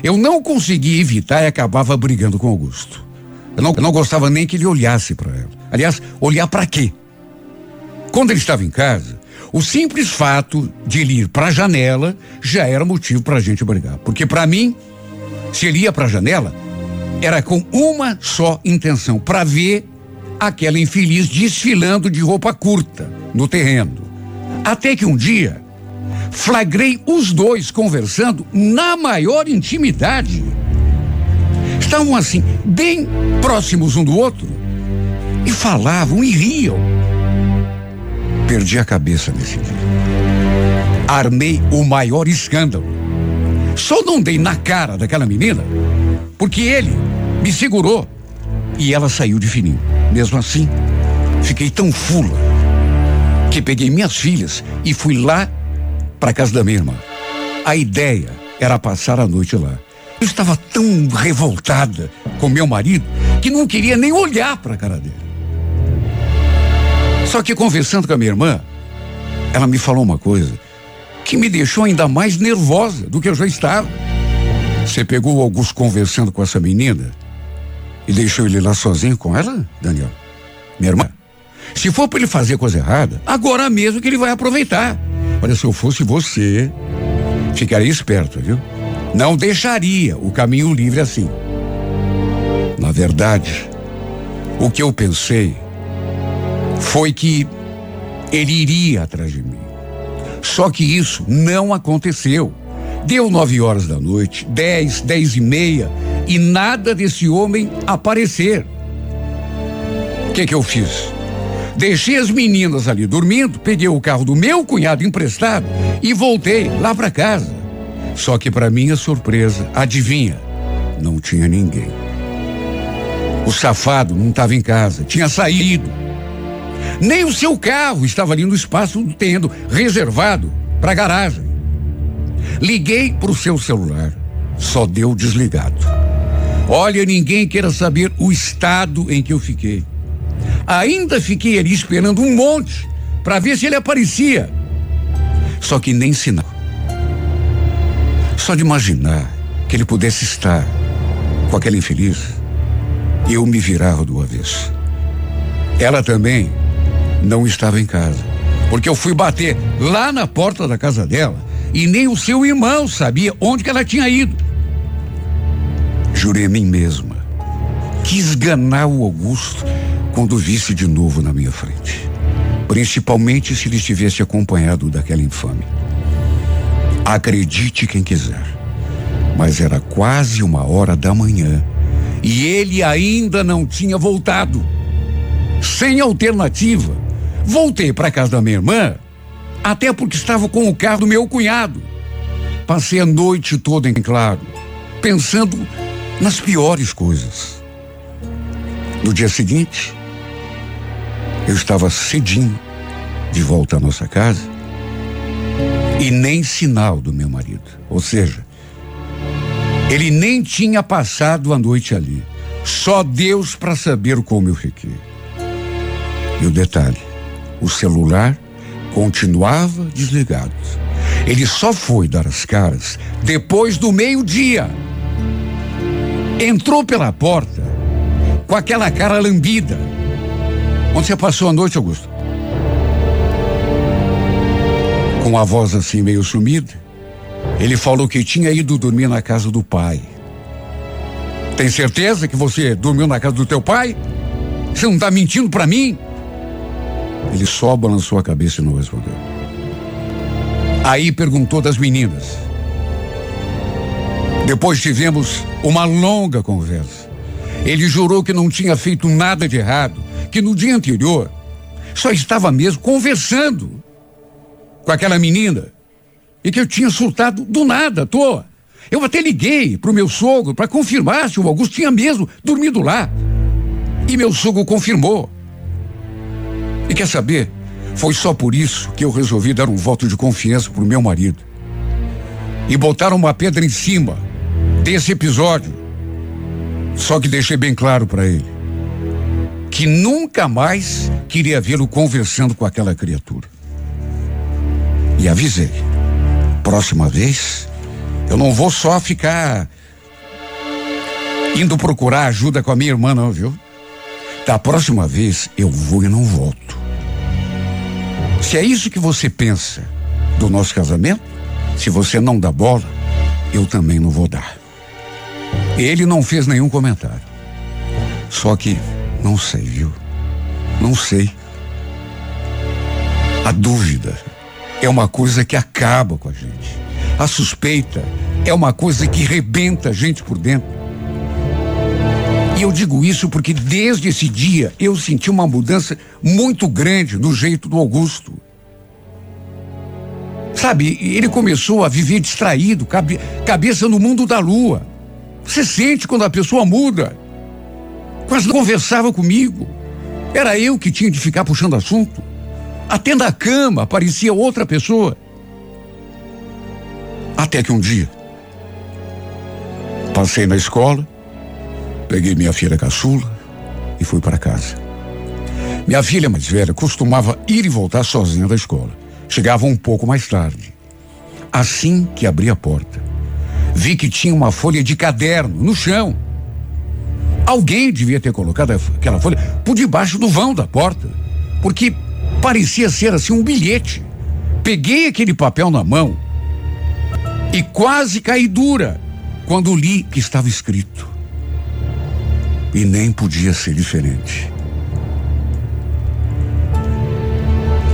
eu não conseguia evitar e acabava brigando com Augusto. Eu não, eu não gostava nem que ele olhasse para ela. Aliás, olhar para quê? Quando ele estava em casa, o simples fato de ele ir para a janela já era motivo para a gente brigar. Porque para mim, se ele ia para a janela, era com uma só intenção, para ver aquela infeliz desfilando de roupa curta no terreno. Até que um dia flagrei os dois conversando na maior intimidade. Estavam assim, bem próximos um do outro. E falavam e riam. Perdi a cabeça nesse dia. Armei o maior escândalo. Só não dei na cara daquela menina porque ele me segurou e ela saiu de fininho. Mesmo assim, fiquei tão fula que peguei minhas filhas e fui lá para casa da minha irmã. A ideia era passar a noite lá. Eu estava tão revoltada com meu marido que não queria nem olhar para a cara dele. Só que conversando com a minha irmã, ela me falou uma coisa que me deixou ainda mais nervosa do que eu já estava. Você pegou o Augusto conversando com essa menina e deixou ele lá sozinho com ela, Daniel? Minha irmã, se for para ele fazer coisa errada, agora mesmo que ele vai aproveitar. Olha, se eu fosse você, ficaria esperto, viu? Não deixaria o caminho livre assim. Na verdade, o que eu pensei foi que ele iria atrás de mim. Só que isso não aconteceu. Deu nove horas da noite, dez, dez e meia, e nada desse homem aparecer. O que que eu fiz? Deixei as meninas ali dormindo, peguei o carro do meu cunhado emprestado e voltei lá para casa. Só que para minha surpresa, adivinha? Não tinha ninguém. O safado não estava em casa, tinha saído. Nem o seu carro estava ali no espaço do tendo reservado para garagem. Liguei para o seu celular, só deu desligado. Olha, ninguém queira saber o estado em que eu fiquei. Ainda fiquei ali esperando um monte para ver se ele aparecia. Só que nem sinal. Só de imaginar que ele pudesse estar com aquela infeliz, eu me virava do avesso. Ela também não estava em casa, porque eu fui bater lá na porta da casa dela e nem o seu irmão sabia onde que ela tinha ido. Jurei a mim mesma que esganar o Augusto quando visse de novo na minha frente. Principalmente se ele estivesse acompanhado daquela infame. Acredite quem quiser, mas era quase uma hora da manhã e ele ainda não tinha voltado. Sem alternativa, voltei para casa da minha irmã, até porque estava com o carro do meu cunhado. Passei a noite toda em claro, pensando nas piores coisas. No dia seguinte, eu estava cedinho de volta à nossa casa e nem sinal do meu marido. Ou seja, ele nem tinha passado a noite ali. Só Deus para saber como eu fiquei. E o detalhe: o celular continuava desligado. Ele só foi dar as caras depois do meio-dia. Entrou pela porta com aquela cara lambida Onde você passou a noite, Augusto? Com a voz assim meio sumida, ele falou que tinha ido dormir na casa do pai. Tem certeza que você dormiu na casa do teu pai? Você não está mentindo para mim? Ele só balançou a cabeça e não respondeu. Aí perguntou das meninas. Depois tivemos uma longa conversa. Ele jurou que não tinha feito nada de errado, que no dia anterior só estava mesmo conversando com aquela menina e que eu tinha soltado do nada, à toa. Eu até liguei para o meu sogro para confirmar se o Augusto tinha mesmo dormido lá. E meu sogro confirmou. E quer saber? Foi só por isso que eu resolvi dar um voto de confiança para o meu marido. E botar uma pedra em cima desse episódio. Só que deixei bem claro para ele que nunca mais queria vê-lo conversando com aquela criatura. E avisei: próxima vez, eu não vou só ficar indo procurar ajuda com a minha irmã, não, viu? Da próxima vez, eu vou e não volto. Se é isso que você pensa do nosso casamento, se você não dá bola, eu também não vou dar. Ele não fez nenhum comentário. Só que não sei, viu? Não sei. A dúvida é uma coisa que acaba com a gente. A suspeita é uma coisa que rebenta a gente por dentro. Eu digo isso porque desde esse dia eu senti uma mudança muito grande no jeito do Augusto. Sabe, ele começou a viver distraído, cabe, cabeça no mundo da lua. Você sente quando a pessoa muda. Quase não conversava comigo. Era eu que tinha de ficar puxando assunto. Até na cama aparecia outra pessoa. Até que um dia, passei na escola, peguei minha filha caçula e fui para casa. Minha filha mais velha costumava ir e voltar sozinha da escola. Chegava um pouco mais tarde. Assim que abri a porta, vi que tinha uma folha de caderno no chão. Alguém devia ter colocado aquela folha por debaixo do vão da porta, porque parecia ser assim um bilhete. Peguei aquele papel na mão e quase caí dura quando li que estava escrito. E nem podia ser diferente.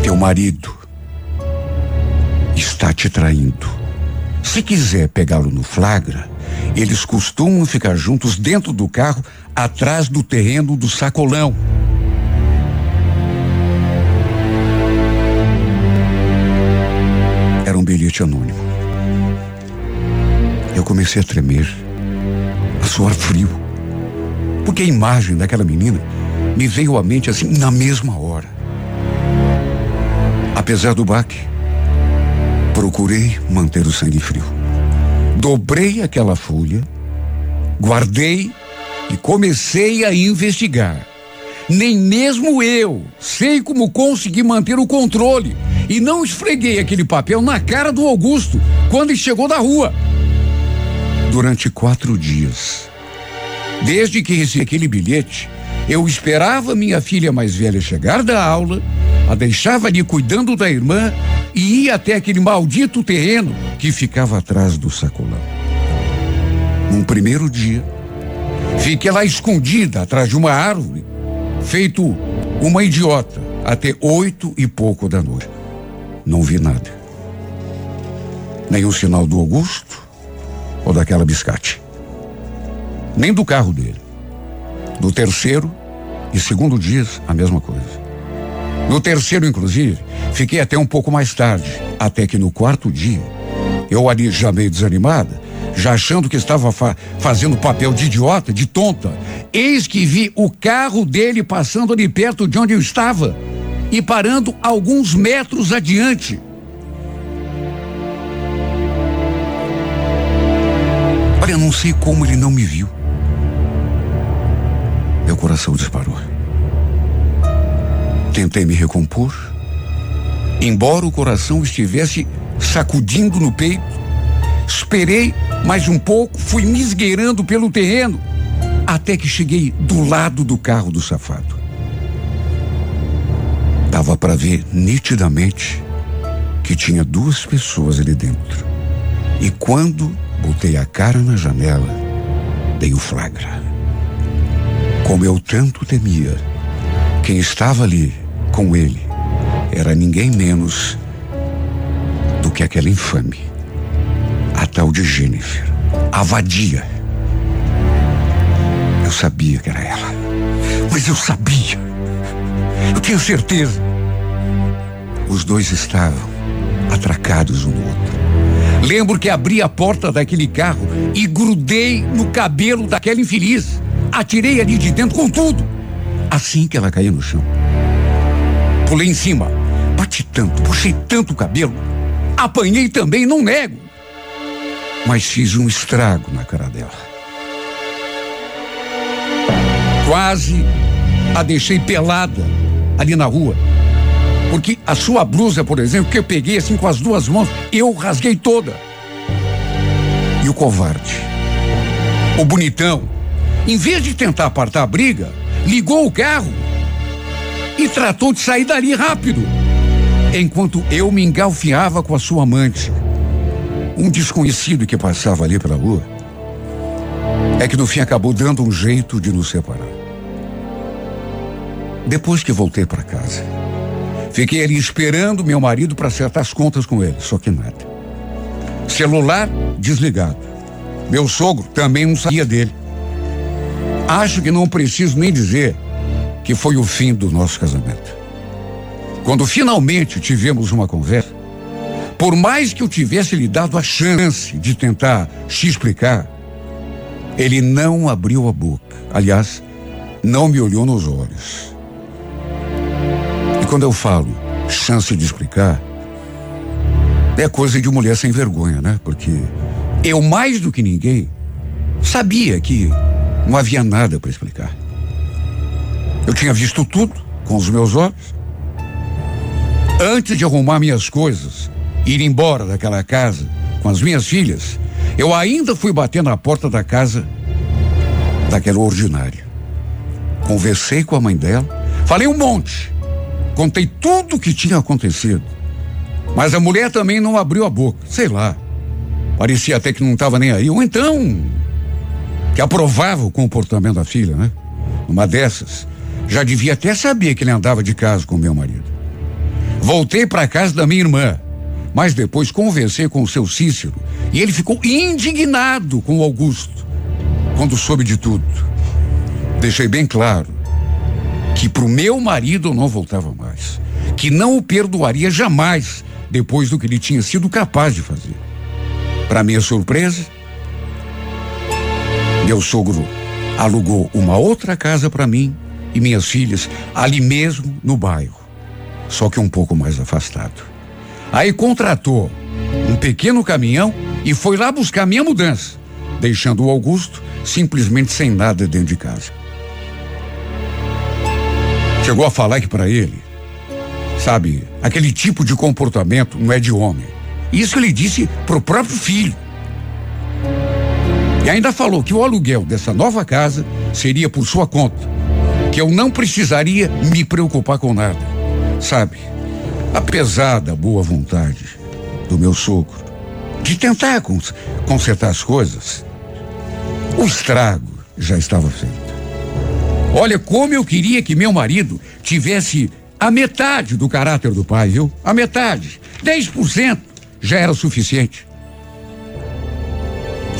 Teu marido está te traindo. Se quiser pegá-lo no flagra, eles costumam ficar juntos dentro do carro, atrás do terreno do sacolão. Era um bilhete anônimo. Eu comecei a tremer, a suar frio, porque a imagem daquela menina me veio à mente assim na mesma hora. Apesar do baque, procurei manter o sangue frio. Dobrei aquela folha, guardei e comecei a investigar. Nem mesmo eu sei como consegui manter o controle e não esfreguei aquele papel na cara do Augusto quando ele chegou da rua. Durante quatro dias, desde que recebi aquele bilhete, eu esperava minha filha mais velha chegar da aula, a deixava ali cuidando da irmã e ia até aquele maldito terreno que ficava atrás do sacolão. Num primeiro dia, fiquei lá escondida atrás de uma árvore, feito uma idiota, até oito e pouco da noite. Não vi nada. Nenhum sinal do Augusto ou daquela biscate. Nem do carro dele. No terceiro e segundo dias, a mesma coisa. No terceiro, inclusive, fiquei até um pouco mais tarde, até que no quarto dia, eu ali já meio desanimada, já achando que estava fa fazendo papel de idiota, de tonta, eis que vi o carro dele passando ali perto de onde eu estava e parando alguns metros adiante. Olha, não sei como ele não me viu. Meu coração disparou. Tentei me recompor. Embora o coração estivesse sacudindo no peito, esperei mais um pouco, fui me esgueirando pelo terreno, até que cheguei do lado do carro do safado. Dava para ver nitidamente que tinha duas pessoas ali dentro. E quando botei a cara na janela, dei o flagra. Como eu tanto temia, quem estava ali com ele era ninguém menos do que aquela infame, a tal de Jennifer, a vadia. Eu sabia que era ela, mas eu sabia, eu tinha certeza. Os dois estavam atracados um no outro. Lembro que abri a porta daquele carro e grudei no cabelo daquela infeliz. Atirei ali de dentro com tudo. Assim que ela caiu no chão pulei em cima. Bati tanto, puxei tanto o cabelo. Apanhei também, não nego. Mas fiz um estrago na cara dela. Quase a deixei pelada ali na rua. Porque a sua blusa, por exemplo, que eu peguei assim com as duas mãos, eu rasguei toda. E o covarde, o bonitão, em vez de tentar apartar a briga, ligou o carro e tratou de sair dali rápido, enquanto eu me engalfinhava com a sua amante. Um desconhecido que passava ali pela rua é que no fim acabou dando um jeito de nos separar. Depois que voltei para casa, fiquei ali esperando meu marido para acertar as contas com ele, só que nada. Celular desligado. Meu sogro também não sabia dele. Acho que não preciso nem dizer que foi o fim do nosso casamento. Quando finalmente tivemos uma conversa, por mais que eu tivesse lhe dado a chance de tentar se explicar, ele não abriu a boca. Aliás, não me olhou nos olhos. E quando eu falo chance de explicar, é coisa de mulher sem vergonha, né? Porque eu, mais do que ninguém, sabia que não havia nada para explicar. Eu tinha visto tudo com os meus olhos. Antes de arrumar minhas coisas, ir embora daquela casa com as minhas filhas, eu ainda fui bater na porta da casa daquela ordinária. Conversei com a mãe dela, falei um monte, contei tudo o que tinha acontecido. Mas a mulher também não abriu a boca, sei lá. Parecia até que não estava nem aí. Ou então, que aprovava o comportamento da filha, né? Uma dessas, já devia até saber que ele andava de casa com meu marido. Voltei para casa da minha irmã, mas depois conversei com o seu Cícero e ele ficou indignado com o Augusto quando soube de tudo. Deixei bem claro que pro meu marido eu não voltava mais, que não o perdoaria jamais depois do que ele tinha sido capaz de fazer. Para minha surpresa, meu sogro alugou uma outra casa para mim e minhas filhas ali mesmo no bairro, só que um pouco mais afastado. Aí contratou um pequeno caminhão e foi lá buscar minha mudança, deixando o Augusto simplesmente sem nada dentro de casa. Chegou a falar que para ele Sabe, aquele tipo de comportamento não é de homem. Isso ele disse pro próprio filho. E ainda falou que o aluguel dessa nova casa seria por sua conta, que eu não precisaria me preocupar com nada. Sabe, apesar da boa vontade do meu sogro de tentar consertar as coisas, o estrago já estava feito. Olha como eu queria que meu marido tivesse a metade do caráter do pai, viu? A metade. 10% já era suficiente.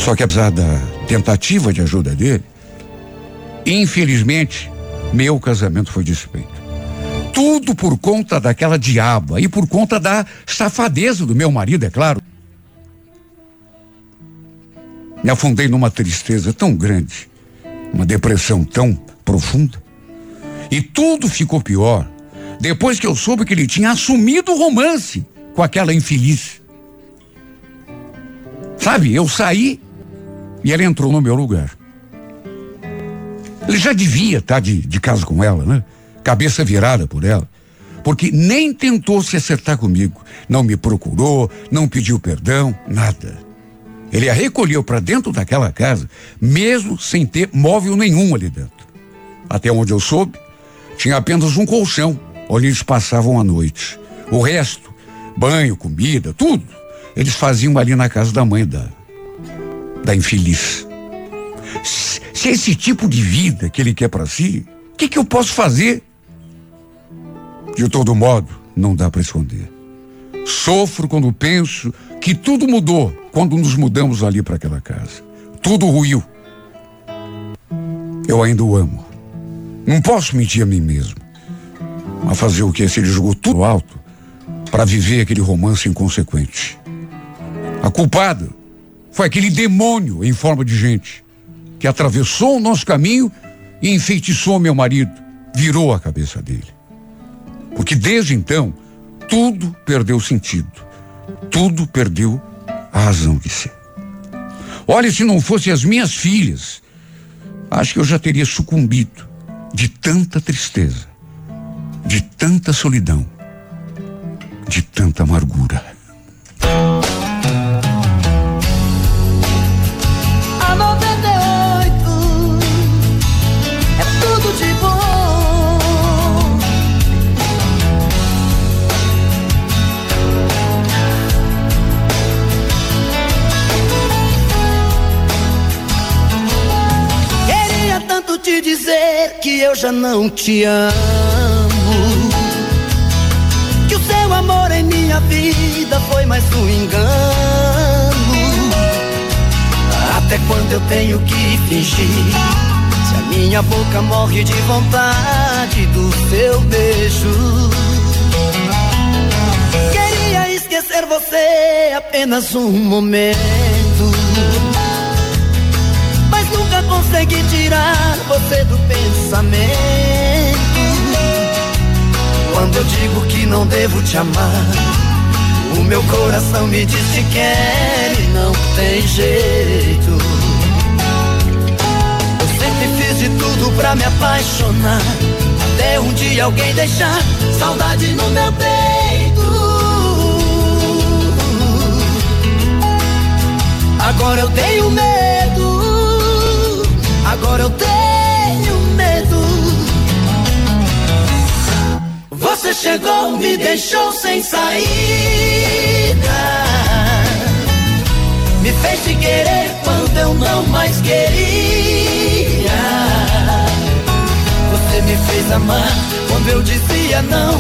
Só que apesar da tentativa de ajuda dele, infelizmente, meu casamento foi desfeito. Tudo por conta daquela diaba e por conta da safadeza do meu marido, é claro. Me afundei numa tristeza tão grande, uma depressão tão profunda. E tudo ficou pior depois que eu soube que ele tinha assumido o romance com aquela infeliz. Sabe, eu saí e ela entrou no meu lugar. Ele já devia estar de, de casa com ela, né? Cabeça virada por ela. Porque nem tentou se acertar comigo. Não me procurou, não pediu perdão, nada. Ele a recolheu para dentro daquela casa, mesmo sem ter móvel nenhum ali dentro. Até onde eu soube, tinha apenas um colchão onde eles passavam a noite. O resto, banho, comida, tudo, eles faziam ali na casa da mãe da, da infeliz. Se é esse tipo de vida que ele quer para si, o que, que eu posso fazer? De todo modo, não dá para esconder. Sofro quando penso que tudo mudou quando nos mudamos ali para aquela casa. Tudo ruiu. Eu ainda o amo. Não posso mentir a mim mesmo. Mas fazer o que? Se ele jogou tudo alto para viver aquele romance inconsequente. A culpada foi aquele demônio em forma de gente que atravessou o nosso caminho e enfeitiçou meu marido, virou a cabeça dele. Porque desde então, tudo perdeu sentido, tudo perdeu a razão de ser. Olha, se não fossem as minhas filhas, acho que eu já teria sucumbido de tanta tristeza de tanta solidão, de tanta amargura. Eu já não te amo amor em minha vida foi mais um engano. Até quando eu tenho que fingir Se a minha boca morre de vontade do seu beijo. Queria esquecer você apenas um momento. Consegui tirar você do pensamento. Quando eu digo que não devo te amar, o meu coração me diz que quer e não tem jeito. Eu sempre fiz de tudo pra me apaixonar. Até um dia alguém deixar saudade no meu peito. Agora eu tenho medo. Agora eu tenho medo. Você chegou, me deixou sem saída. Me fez te querer quando eu não mais queria. Você me fez amar quando eu dizia não.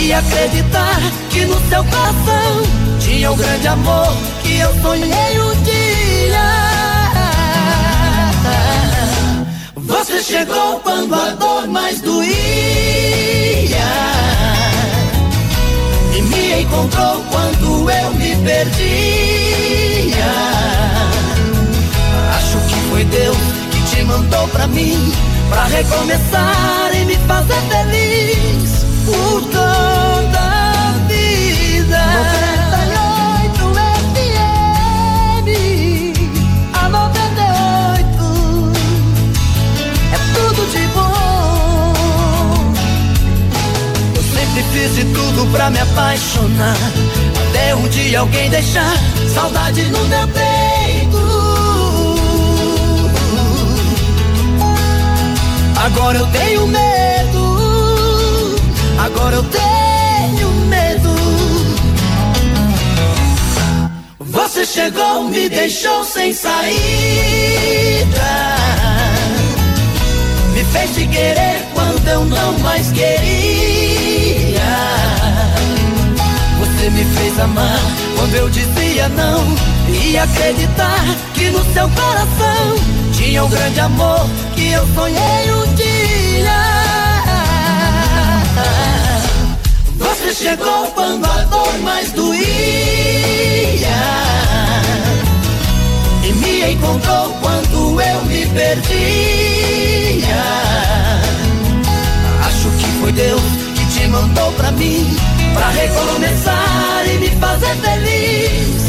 E acreditar que no seu coração tinha um grande amor que eu sonhei um dia. Chegou quando a dor mais doía. E me encontrou quando eu me perdia. Acho que foi Deus que te mandou pra mim Pra recomeçar e me fazer feliz Por toda a vida fiz de tudo pra me apaixonar. Até um dia alguém deixar saudade no meu peito. Agora eu tenho medo. Agora eu tenho medo. Você chegou, me deixou sem saída. Me fez te querer quando eu não mais queria. Você me fez amar quando eu dizia não. E acreditar que no seu coração tinha um grande amor que eu sonhei um dia. Você chegou quando a dor mais doía E me encontrou quando eu me perdia Acho que foi Deus que te mandou pra mim Pra recomeçar e me fazer feliz.